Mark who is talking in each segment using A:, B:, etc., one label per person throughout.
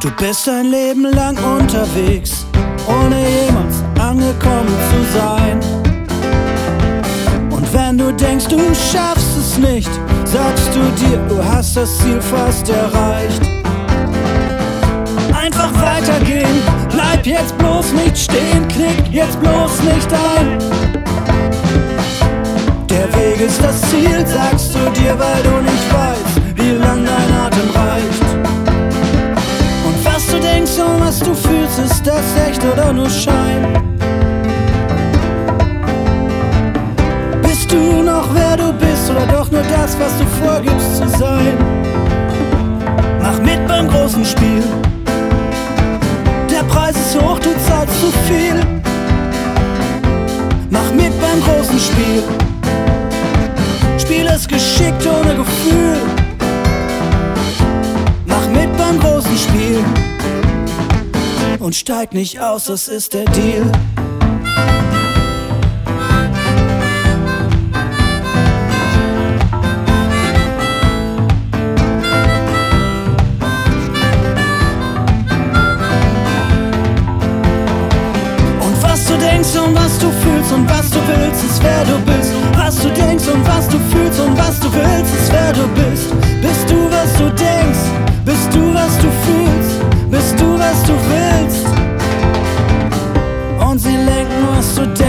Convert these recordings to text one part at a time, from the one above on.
A: Du bist ein Leben lang unterwegs, ohne jemals angekommen zu sein. Und wenn du denkst, du schaffst es nicht, sagst du dir, du hast das Ziel fast erreicht. Einfach weitergehen, bleib jetzt bloß nicht stehen, knick jetzt bloß nicht ein. Der Weg ist das Ziel, sagst du dir, weil du nicht weißt, und was du fühlst, ist das echt oder nur Schein? Bist du noch wer du bist oder doch nur das, was du vorgibst zu sein? Mach mit beim großen Spiel. Der Preis ist hoch, du zahlst zu viel. Mach mit beim großen. Spiel Und steig nicht aus, das ist der Deal. Und was du denkst und was du fühlst und was du willst, ist wer du bist.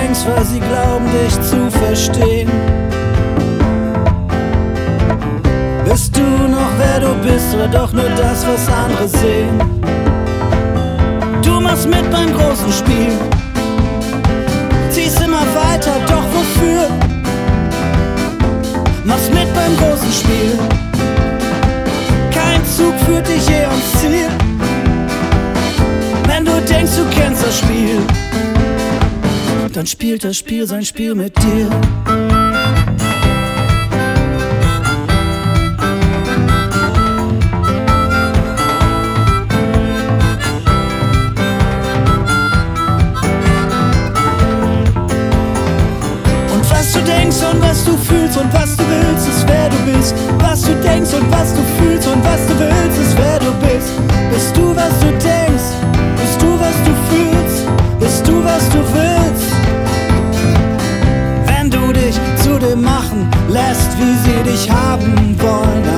A: Denkst, weil sie glauben, dich zu verstehen. Bist du noch wer du bist oder doch nur das, was andere sehen? Du machst mit beim großen Spiel. Ziehst immer weiter, doch wofür? Machst mit beim großen Spiel. Kein Zug führt dich je ans Ziel. Wenn du denkst, du kennst das Spiel, dann spielt das Spiel sein Spiel mit dir. Und was du denkst und was du fühlst und was du willst, ist wer du bist. Was du denkst und was du fühlst dich haben wollen,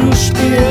A: Spiel zu